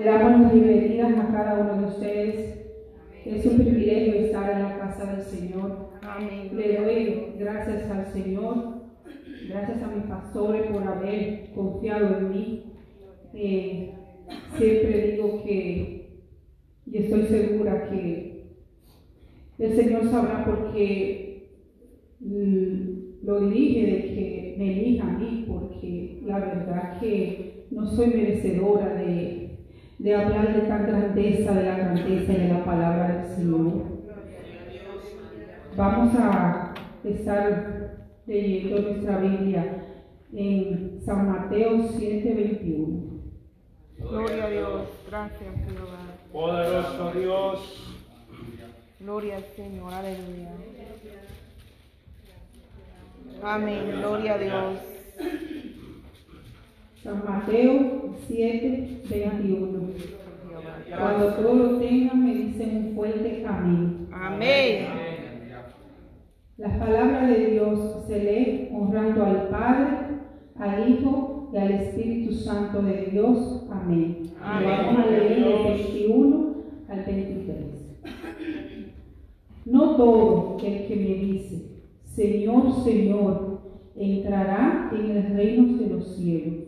Le damos las bienvenidas a cada uno de ustedes. Es un privilegio estar en la casa del Señor. Amén. Le doy gracias al Señor, gracias a mis pastores por haber confiado en mí. Eh, siempre digo que, y estoy segura que el Señor sabrá por qué mm, lo dirige de que me elija a mí, porque la verdad que no soy merecedora de de hablar de tan grandeza, de la grandeza y de la palabra del Señor. Vamos a estar leyendo nuestra Biblia en San Mateo 7:21. Gloria a Dios. Gracias, Jehová. Poderoso Dios. Gloria al Señor. Aleluya. Amén. Gloria a Dios. San Mateo 7:21. Cuando todos lo tengan, me dicen un fuerte amén. Amén. Las palabras de Dios se lee honrando al Padre, al Hijo y al Espíritu Santo de Dios. Amén. Amén. Vamos a leer del 21 al 23. No todo el que me dice, Señor, Señor, entrará en el reino de los cielos,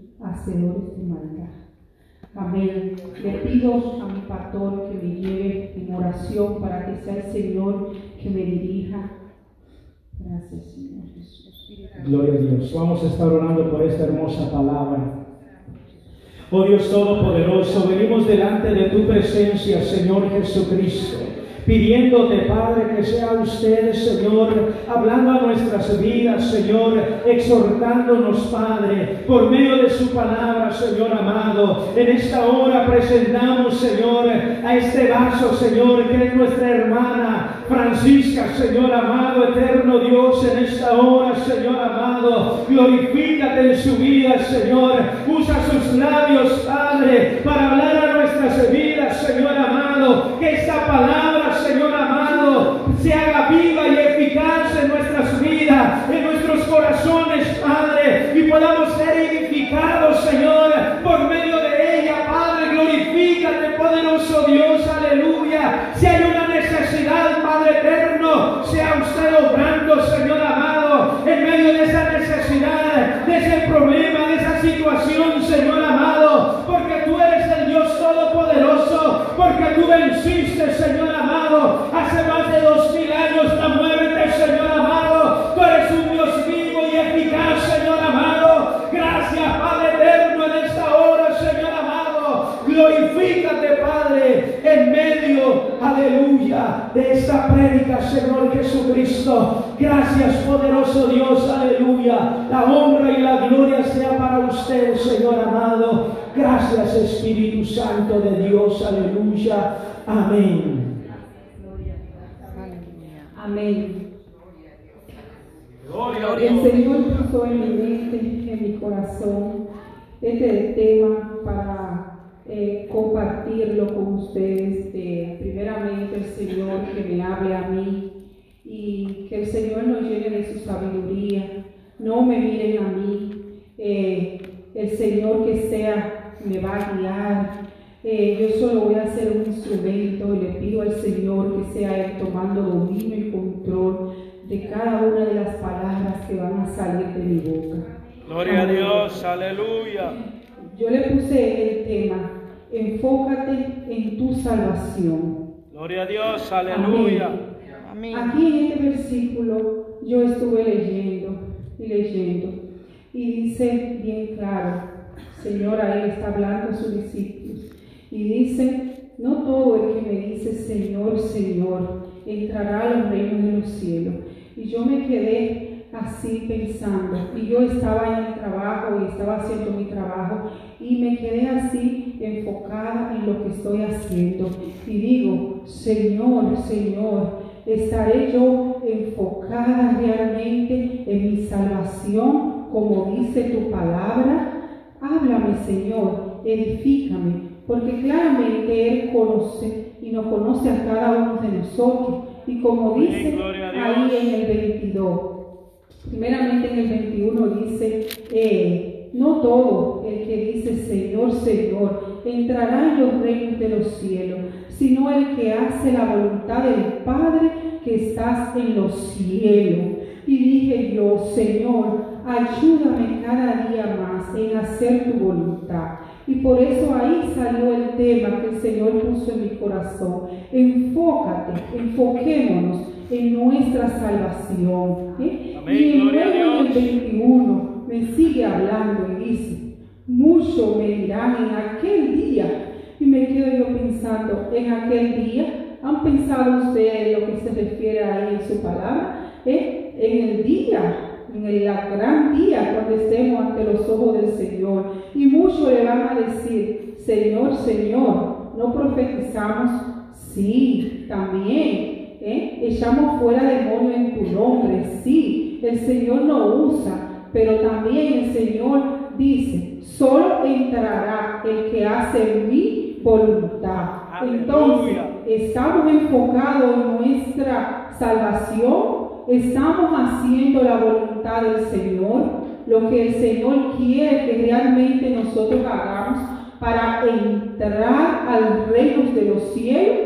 hacedores de maldad. Amén. Le pido a mi pastor que me lleve en oración para que sea el Señor que me dirija. Gracias, Señor Jesús. Gloria a Dios. Vamos a estar orando por esta hermosa palabra. Oh Dios Todopoderoso, venimos delante de tu presencia, Señor Jesucristo. Pidiéndote, Padre, que sea usted, Señor, hablando a nuestras vidas, Señor, exhortándonos, Padre, por medio de su palabra, Señor amado. En esta hora presentamos, Señor, a este vaso, Señor, que es nuestra hermana Francisca, Señor amado, eterno Dios, en esta hora, Señor amado. Glorifícate en su vida, Señor. Usa sus labios, Padre, para hablar a nuestras vidas, Señor amado. Que esta palabra, Señor amado, se haga viva y eficaz en nuestras vidas, en nuestros corazones, Padre, y podamos ser edificados, Señor, por medio de ella, Padre. Glorifícate, poderoso Dios, aleluya. Si hay una necesidad, Padre eterno, sea usted obrando, Señor amado, en medio de esa necesidad, de ese problema, de esa situación, Señor venciste, Señor amado, hace más de dos mil años la muerte, Señor amado. Tú eres un Dios vivo y eficaz, Señor amado. Gracias, Padre eterno, en esta hora, Señor amado. Glorifícate, Padre, en medio, aleluya, de esta prédica, Señor Jesucristo. Gracias, poderoso Dios, aleluya. La la gloria sea para usted, Señor amado. Gracias, Espíritu Santo de Dios, aleluya. Amén. Amén. Gloria a El Señor puso en mi mente, en mi corazón, este tema para eh, compartirlo con ustedes. Eh, primeramente, el Señor que me hable a mí y que el Señor nos llene de su sabiduría. No me miren a mí. Eh, el Señor que sea me va a guiar. Eh, yo solo voy a ser un instrumento y le pido al Señor que sea Él tomando dominio y control de cada una de las palabras que van a salir de mi boca. Gloria a Amén. Dios, aleluya. Yo le puse el tema, enfócate en tu salvación. Gloria a Dios, aleluya. Amén. Aquí en este versículo yo estuve leyendo y leyendo y dice bien claro, Señor, ahí está hablando sus discípulos. Y dice, no todo el que me dice Señor, Señor, entrará a los reinos de los cielos. Y yo me quedé así pensando. Y yo estaba en el trabajo y estaba haciendo mi trabajo y me quedé así enfocada en lo que estoy haciendo. Y digo, Señor, Señor, estaré yo enfocada realmente en mi salvación como dice tu palabra. Háblame, Señor, edifícame, porque claramente Él conoce y nos conoce a cada uno de nosotros. Y como dice ahí en el 22, primeramente en el 21 dice, eh, no todo el que dice Señor, Señor, entrará en los reinos de los cielos, sino el que hace la voluntad del Padre que estás en los cielos. Y dije yo, Señor, ayúdame cada día más en hacer tu voluntad. Y por eso ahí salió el tema que el Señor puso en mi corazón. Enfócate, enfoquémonos en nuestra salvación. ¿eh? y luego en el 21 me sigue hablando y dice, mucho me dirán en aquel día. Y me quedo yo pensando, en aquel día, ¿han pensado ustedes lo que se refiere ahí en su palabra? ¿Eh? En el día en el gran día cuando estemos ante los ojos del Señor. Y muchos le van a decir, Señor, Señor, ¿no profetizamos? Sí, también. ¿eh? Echamos fuera demonios en tu nombre. Sí, el Señor no usa, pero también el Señor dice, solo entrará el que hace mi voluntad. Entonces, estamos enfocados en nuestra salvación estamos haciendo la voluntad del Señor, lo que el Señor quiere que realmente nosotros hagamos para entrar al reino de los cielos.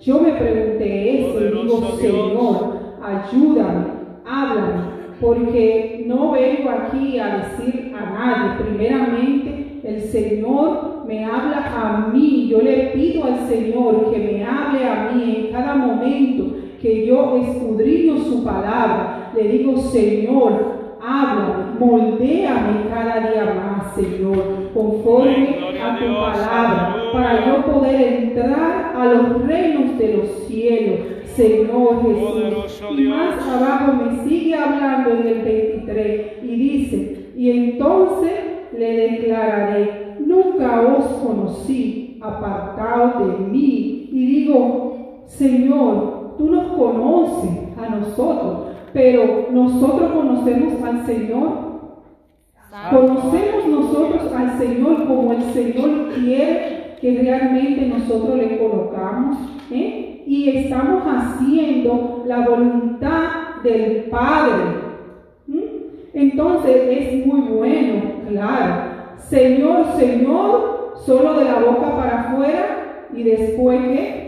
Yo me pregunté eso y digo, Señor, ayúdame, háblame, porque no vengo aquí a decir a nadie. Primeramente, el Señor me habla a mí. Yo le pido al Señor que me hable a mí en cada momento que yo escudriño su palabra, le digo, Señor, háblame, moldéame cada día más, Señor, conforme a tu palabra, para yo poder entrar a los reinos de los cielos, Señor Jesús. Y más abajo me sigue hablando en el 23 y dice, y entonces le declararé, nunca os conocí, apartado de mí. Y digo, Señor, tú nos conoces a nosotros, pero nosotros conocemos al Señor. Conocemos nosotros al Señor como el Señor quiere que realmente nosotros le colocamos. ¿eh? Y estamos haciendo la voluntad del Padre. Entonces es muy bueno, claro. Señor, Señor, solo de la boca para afuera y después que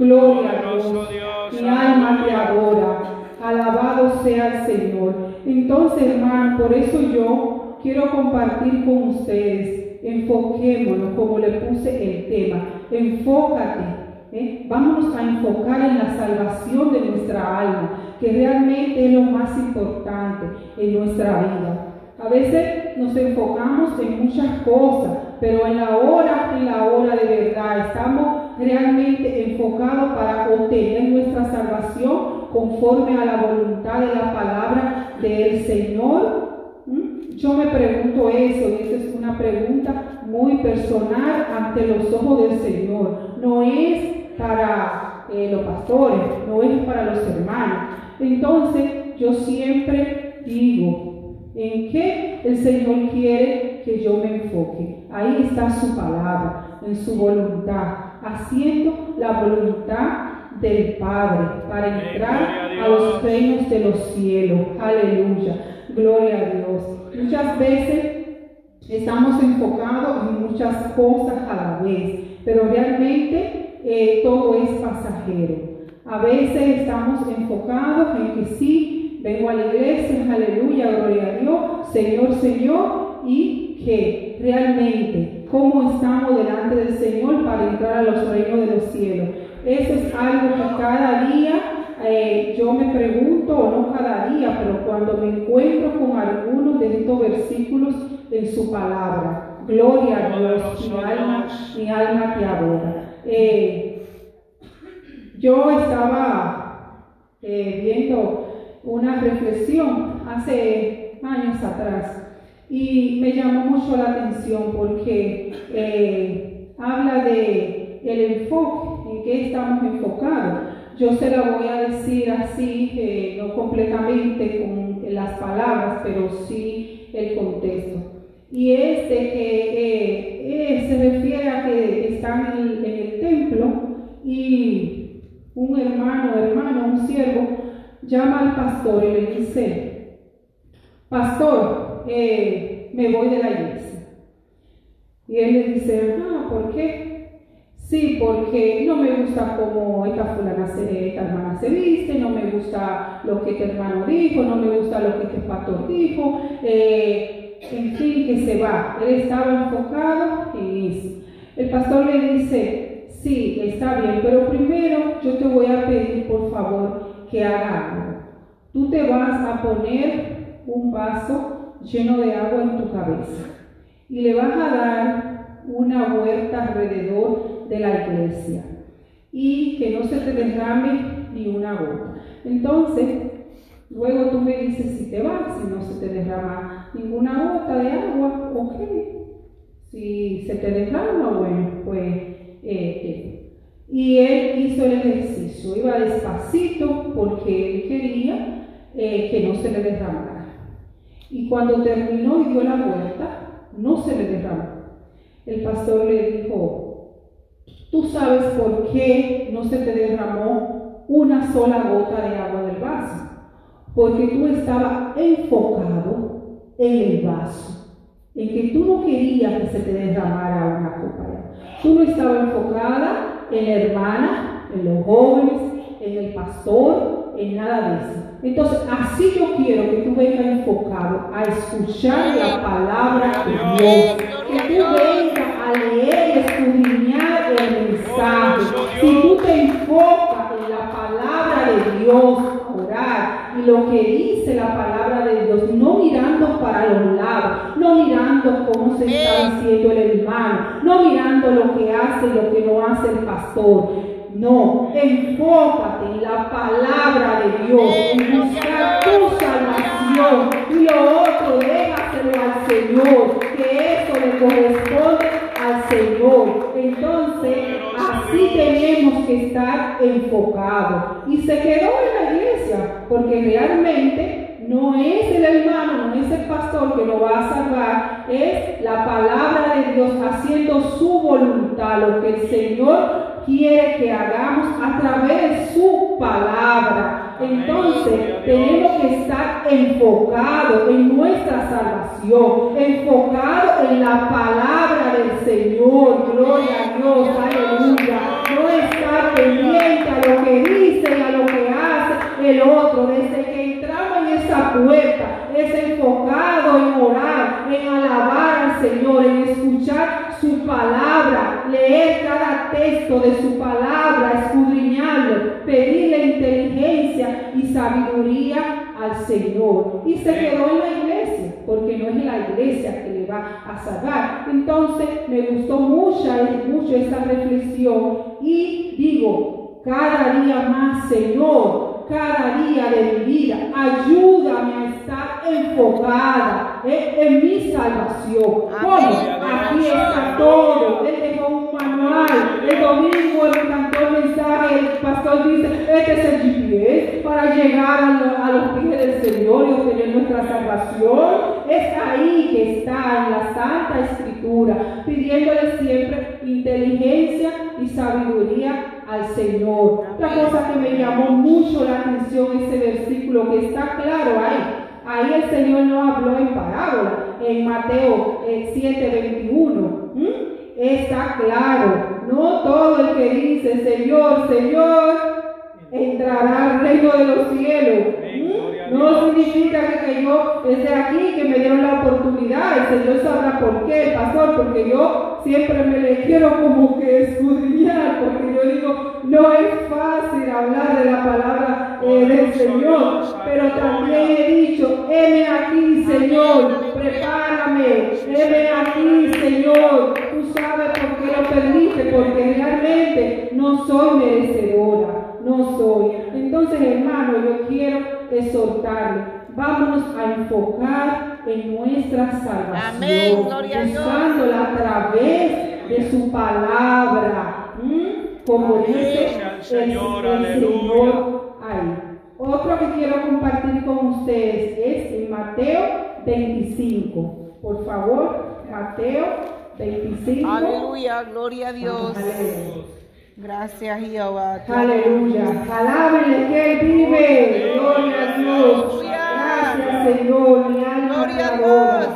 Gloria a Dios. Mi alma te adora. Alabado sea el Señor. Entonces, hermano, por eso yo quiero compartir con ustedes. Enfoquémonos, como le puse el tema. Enfócate. ¿eh? Vámonos a enfocar en la salvación de nuestra alma, que realmente es lo más importante en nuestra vida. A veces nos enfocamos en muchas cosas, pero en la hora, en la hora de verdad, estamos realmente enfocados para obtener nuestra salvación conforme a la voluntad de la palabra del Señor. ¿Mm? Yo me pregunto eso, y esa es una pregunta muy personal ante los ojos del Señor. No es para eh, los pastores, no es para los hermanos. Entonces, yo siempre digo, ¿En qué el Señor quiere que yo me enfoque? Ahí está su palabra, en su voluntad, haciendo la voluntad del Padre para entrar a, los reinos de los cielos. Aleluya. Gloria a Dios. Muchas veces estamos enfocados en muchas cosas a la vez, pero realmente eh, todo es pasajero. A veces estamos enfocados en que sí, vengo a la iglesia, aleluya, gloria a Dios, Señor, Señor, y que realmente cómo estamos delante del Señor para entrar a los reinos de los cielos. Eso es algo que cada día eh, yo me pregunto, o no cada día, pero cuando me encuentro con algunos de estos versículos en su palabra. Gloria a Dios, mi alma, mi alma te adora. Eh, yo estaba eh, viendo una reflexión hace años atrás y me llamó mucho la atención porque eh, habla de el enfoque, en qué estamos enfocados. Yo se la voy a decir así, eh, no completamente con las palabras, pero sí el contexto. Y es de que eh, se refiere a que están en, en el templo y un hermano, hermano, un siervo, llama al pastor y le dice, pastor, eh, me voy de la iglesia. Y él le dice, ah, ¿por qué? Sí, porque no me gusta cómo esta fulana se, esta hermana se viste, no me gusta lo que este hermano dijo, no me gusta lo que este pastor dijo, eh, en fin, que se va. Él estaba enfocado en eso. El pastor le dice, sí, está bien, pero primero yo te voy a pedir por favor que haga algo. Tú te vas a poner un vaso lleno de agua en tu cabeza y le vas a dar una vuelta alrededor de la iglesia y que no se te derrame ni una gota. Entonces, luego tú me dices si te vas, si no se te derrama ninguna gota de agua, ok. Si se te derrama, bueno, pues eh, y él hizo el ejercicio, iba despacito porque él quería eh, que no se le derramara. Y cuando terminó y dio la vuelta, no se le derramó. El pastor le dijo, tú sabes por qué no se te derramó una sola gota de agua del vaso. Porque tú estabas enfocado en el vaso, en que tú no querías que se te derramara una copa. Tú no estabas enfocada en la hermana, en los jóvenes, en el pastor, en nada de eso. Entonces, así yo quiero que tú vengas enfocado a escuchar la palabra de Dios, que tú vengas a leer y escudriñar el mensaje. Si tú te enfocas en la palabra de Dios, orar y lo que dice la palabra de Dios, no mirando para los lados, no mirando cómo se está diciendo el hermano, no mirando lo que hace y lo que no hace el pastor. No, enfócate en la palabra de Dios, en buscar tu salvación y lo otro déjaselo al Señor, que eso le corresponde al Señor. Entonces, así tenemos que estar enfocados. Y se quedó en la iglesia, porque realmente no es el hermano, no es el pastor que lo va a salvar, es la palabra de Dios haciendo su voluntad, lo que el Señor quiere que hagamos a través de su palabra. Entonces tenemos que estar enfocados en nuestra salvación, enfocados en la palabra del Señor. Gloria a Dios, aleluya. No estar pendiente a lo que dice y a lo que hace el otro. Desde que esa puerta, es enfocado en orar, en alabar al Señor, en escuchar su palabra, leer cada texto de su palabra, escudriñarlo, pedirle inteligencia y sabiduría al Señor. Y se quedó en la iglesia, porque no es la iglesia que le va a salvar. Entonces me gustó mucho, mucho esta reflexión y digo, cada día más, Señor, cada día de mi vida, ayúdame a estar enfocada en mi salvación. ¿Cómo? Aquí está todo. Él dejó un manual. El domingo el mensaje. El pastor dice: Este es el GPS para llegar a, los pies del Señor y obtener nuestra salvación. Es ahí que está en la Santa Escritura, pidiéndole siempre inteligencia y sabiduría al Señor. Otra cosa que me llamó mucho la atención ese versículo que está claro ahí. Ahí el Señor no habló en parábola, en Mateo 7:21. Eh, está claro, no todo el que dice Señor, Señor, entrará al reino de los cielos. No significa que yo esté aquí, que me dieron la oportunidad. El Señor sabrá por qué, pastor, porque yo siempre me le quiero como que escudriñar, porque yo digo, no es fácil hablar de la palabra eh, del Señor, pero también he dicho, heme aquí, Señor, prepárame, heme aquí, Señor. Tú sabes por qué lo permite, porque realmente no soy merecedora, no soy. Entonces, hermano, yo quiero exhortarle. Vámonos a enfocar en nuestra salvación, Amén, gloria a Dios. buscándola a través de su palabra. Como Amén, dice el el, Señor, el aleluya. Señor ahí. Otro que quiero compartir con ustedes es en Mateo 25. Por favor, Mateo 25. Aleluya, gloria a Dios. Aleluya. Gracias, Jehová. Aleluya. Alábenle que Él vive. Gloria a Dios. Gracias, Señor. Mi alma Gloria a. Dios.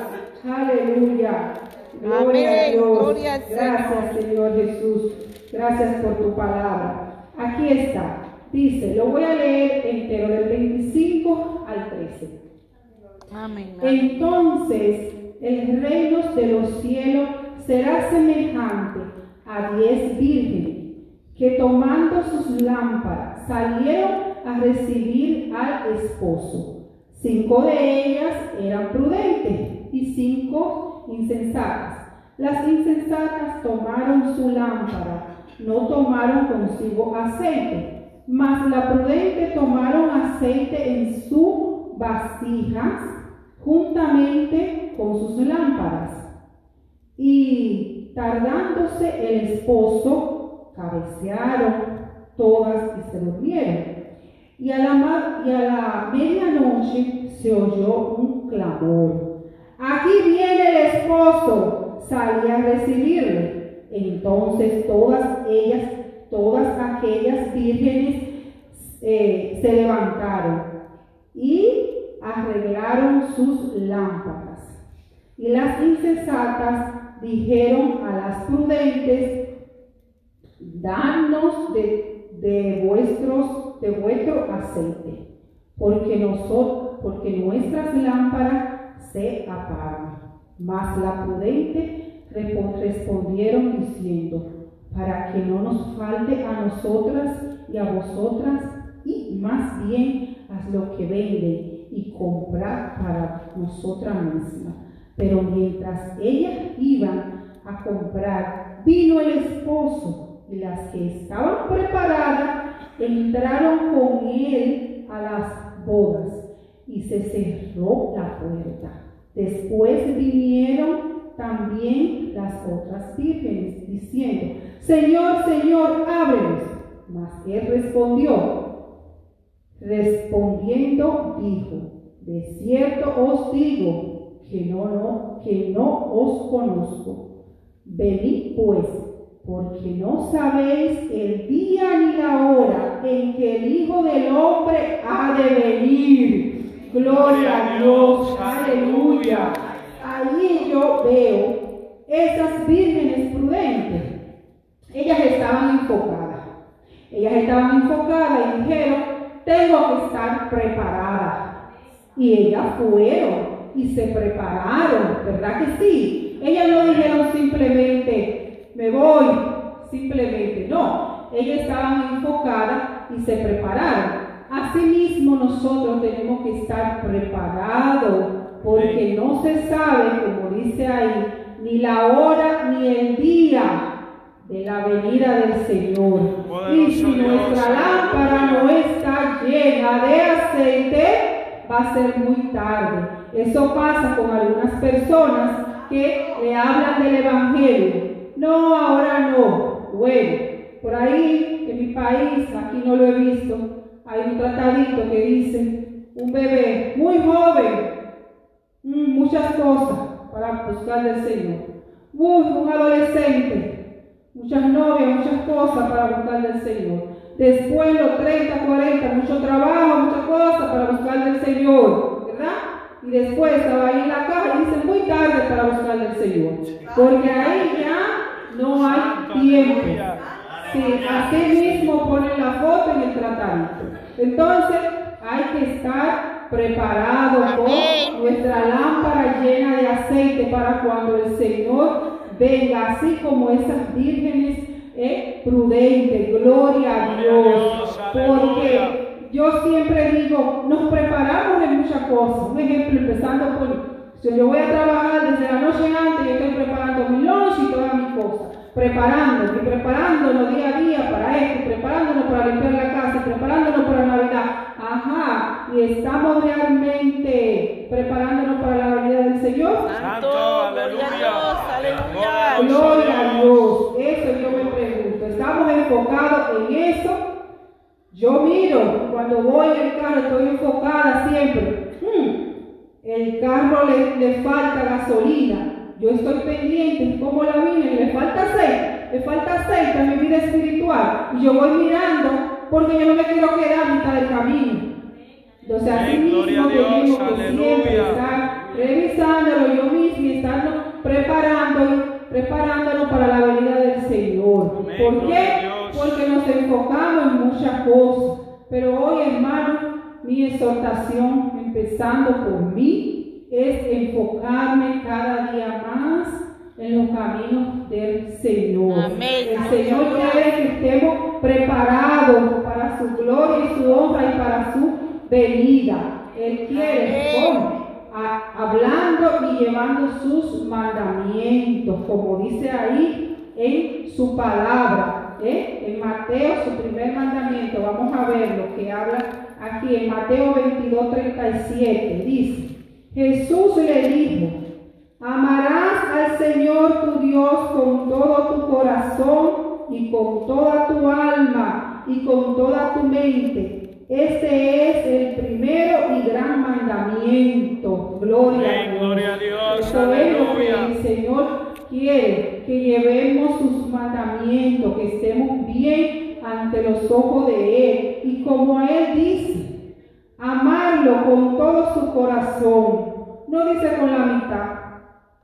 Aleluya. Gloria a. Dios. Gloria al Gracias, Señor Jesús. Gracias por tu palabra. Aquí está. Dice, lo voy a leer entero del 25 al 13. Amén. Entonces el reino de los cielos será semejante a diez vírgenes que tomando sus lámparas salieron a recibir al esposo. Cinco de ellas eran prudentes y cinco insensatas. Las insensatas tomaron su lámpara, no tomaron consigo aceite, mas la prudente tomaron aceite en sus vasijas juntamente con sus lámparas. Y tardándose el esposo, cabecearon todas y se durmieron. Y a la, y a la medianoche se oyó un clamor. Aquí viene el esposo, salí a recibirle. Entonces todas ellas, todas aquellas vírgenes eh, se levantaron y arreglaron sus lámparas. Y las insensatas dijeron a las prudentes, danos de, de vuestros, de vuestro aceite, porque nosotros, porque nuestras lámparas se apagan. Mas la prudente respondieron diciendo, para que no nos falte a nosotras y a vosotras, y más bien haz lo que venden y comprad para nosotras mismas. Pero mientras ellas iban a comprar, vino el esposo las que estaban preparadas entraron con él a las bodas y se cerró la puerta. Después vinieron también las otras vírgenes diciendo, Señor, Señor, ábrenos. Mas él respondió, respondiendo dijo, de cierto os digo que no, que no os conozco. Venid pues, porque no sabéis el día ni la hora en que el Hijo del Hombre ha de venir. Gloria a Dios, aleluya. Allí yo veo esas vírgenes prudentes. Ellas estaban enfocadas. Ellas estaban enfocadas y dijeron, tengo que estar preparada. Y ellas fueron y se prepararon, ¿verdad que sí? Ellas no dijeron simplemente, me voy, simplemente, no. Ellas estaban enfocadas y se prepararon. Asimismo nosotros tenemos que estar preparados porque no se sabe, como dice ahí, ni la hora ni el día de la venida del Señor. Y si nuestra lámpara no está llena de aceite, va a ser muy tarde. Eso pasa con algunas personas que le hablan del Evangelio. No, ahora no. Bueno, por ahí en mi país, aquí no lo he visto, hay un tratadito que dice, un bebé muy joven, mm, muchas cosas para buscar del Señor. Uy, un adolescente, muchas novias, muchas cosas para buscar del Señor. Después los 30, 40, mucho trabajo, muchas cosas para buscar del Señor, ¿verdad? Y después estaba ahí en la caja y dice muy tarde para buscar del Señor. Porque ahí ya no hay tiempo. Sí, así mismo ponen la foto en el tratadito. Entonces hay que estar preparado con nuestra lámpara llena de aceite para cuando el Señor venga, así como esas vírgenes eh, prudentes. Gloria a Dios. Porque yo siempre digo, nos preparamos en muchas cosas. Un ejemplo, empezando por si yo voy a trabajar desde la noche antes, yo estoy preparando mi lunch y todas mis cosas. Preparando, y preparándonos día a día para esto, preparándonos para limpiar la casa, preparándonos para Navidad. Ajá, y estamos realmente preparándonos para la venida del Señor. Santo, aleluya. Aleluya. Gloria a Dios. Eso yo me pregunto. ¿Estamos enfocados en eso? Yo miro, cuando voy en el carro estoy enfocada siempre. El carro le, le falta gasolina. Yo estoy pendiente, como la viene, le falta aceite, le falta aceite a mi vida espiritual. Y yo voy mirando porque yo no me quiero quedar a mitad del camino. Entonces, así mismo tenemos que siempre estar revisándolo yo mismo y estarnos preparando, preparándonos para la venida del Señor. Amén, ¿Por qué? Porque nos enfocamos en muchas cosas. Pero hoy, hermano, mi exhortación, empezando por mí, es enfocarme cada día más en los caminos del Señor. Amén. El Señor quiere que estemos preparados para su gloria y su honra y para su venida. Él quiere, Amén. ¿cómo? A- hablando y llevando sus mandamientos, como dice ahí en su palabra. ¿Eh? En Mateo, su primer mandamiento, vamos a ver lo que habla aquí en Mateo 22, 37. Dice, Jesús le dijo, amarás al Señor tu Dios con todo tu corazón y con toda tu alma y con toda tu mente. Este es el primero y gran mandamiento. Gloria a Amén, Dios. gloria a Dios, Eso es lo que el Señor quiere, que llevemos sus mandamientos, que estemos bien ante los ojos de Él. Y como Él dice, amarlo con todo su corazón. No dice con la mitad.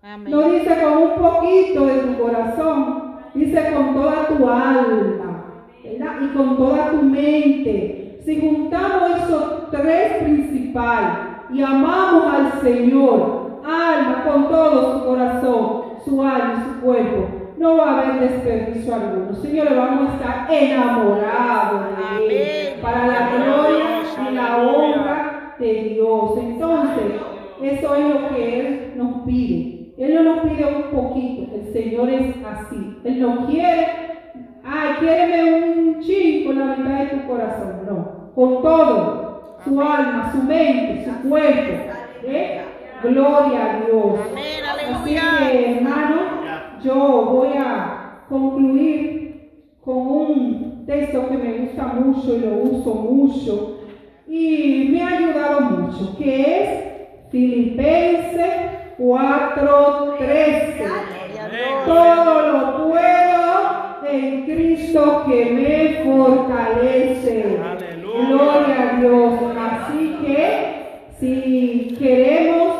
Amén. No dice con un poquito de tu corazón, dice con toda tu alma, ¿verdad? Y con toda tu mente. Si juntamos esos tres principales y amamos al Señor, alma, con todo su corazón, su alma y su cuerpo, no va a haber desperdicio alguno. Señores, vamos a estar enamorados de Él para la gloria y la honra de Dios. Entonces, eso es lo que Él nos pide. Él no nos pide un poquito, el Señor es así. Él no quiere, ay, quiéreme un chin con la mitad de tu corazón. No, con todo, su alma, su mente, su cuerpo. ¿eh? Gloria a Dios. Amén, Así aleluya. que, hermano, yo voy a concluir con un texto que me gusta mucho y lo uso mucho y me ha ayudado mucho, que es Filipenses 4:13. Gloria a Dios. Todo lo puedo en Cristo que me fortalece. Aleluya. Gloria a Dios. Así que si queremos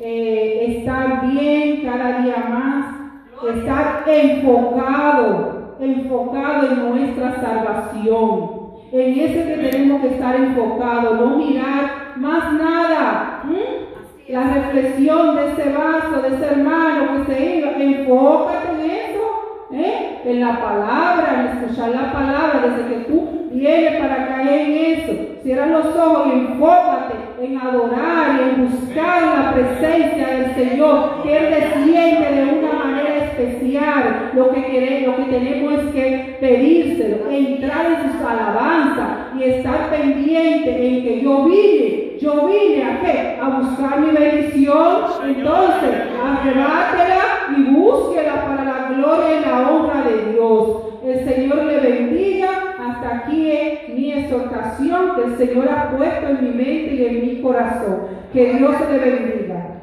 eh, estar bien cada día estar enfocado, enfocado en nuestra salvación. En ese que tenemos que estar enfocado, no mirar más nada. ¿m? La reflexión de ese vaso, de ese hermano que se iba, enfócate en eso, ¿eh? en la palabra, en escuchar la palabra, desde que tú vienes para caer en eso. Cierra los ojos y enfócate en adorar y en buscar la presencia del Señor, que Él desciende de una manera especial. Lo que queremos, lo que tenemos es que pedírselo, entrar en sus alabanzas y estar pendiente en que yo vine, yo vine a qué? A buscar mi bendición. Entonces, arrebátela y búsquela para la gloria y la honra de Dios. El Señor le bendiga. Hasta aquí es mi exhortación que el Señor ha puesto en mi mente y en mi corazón. Que Dios le bendiga.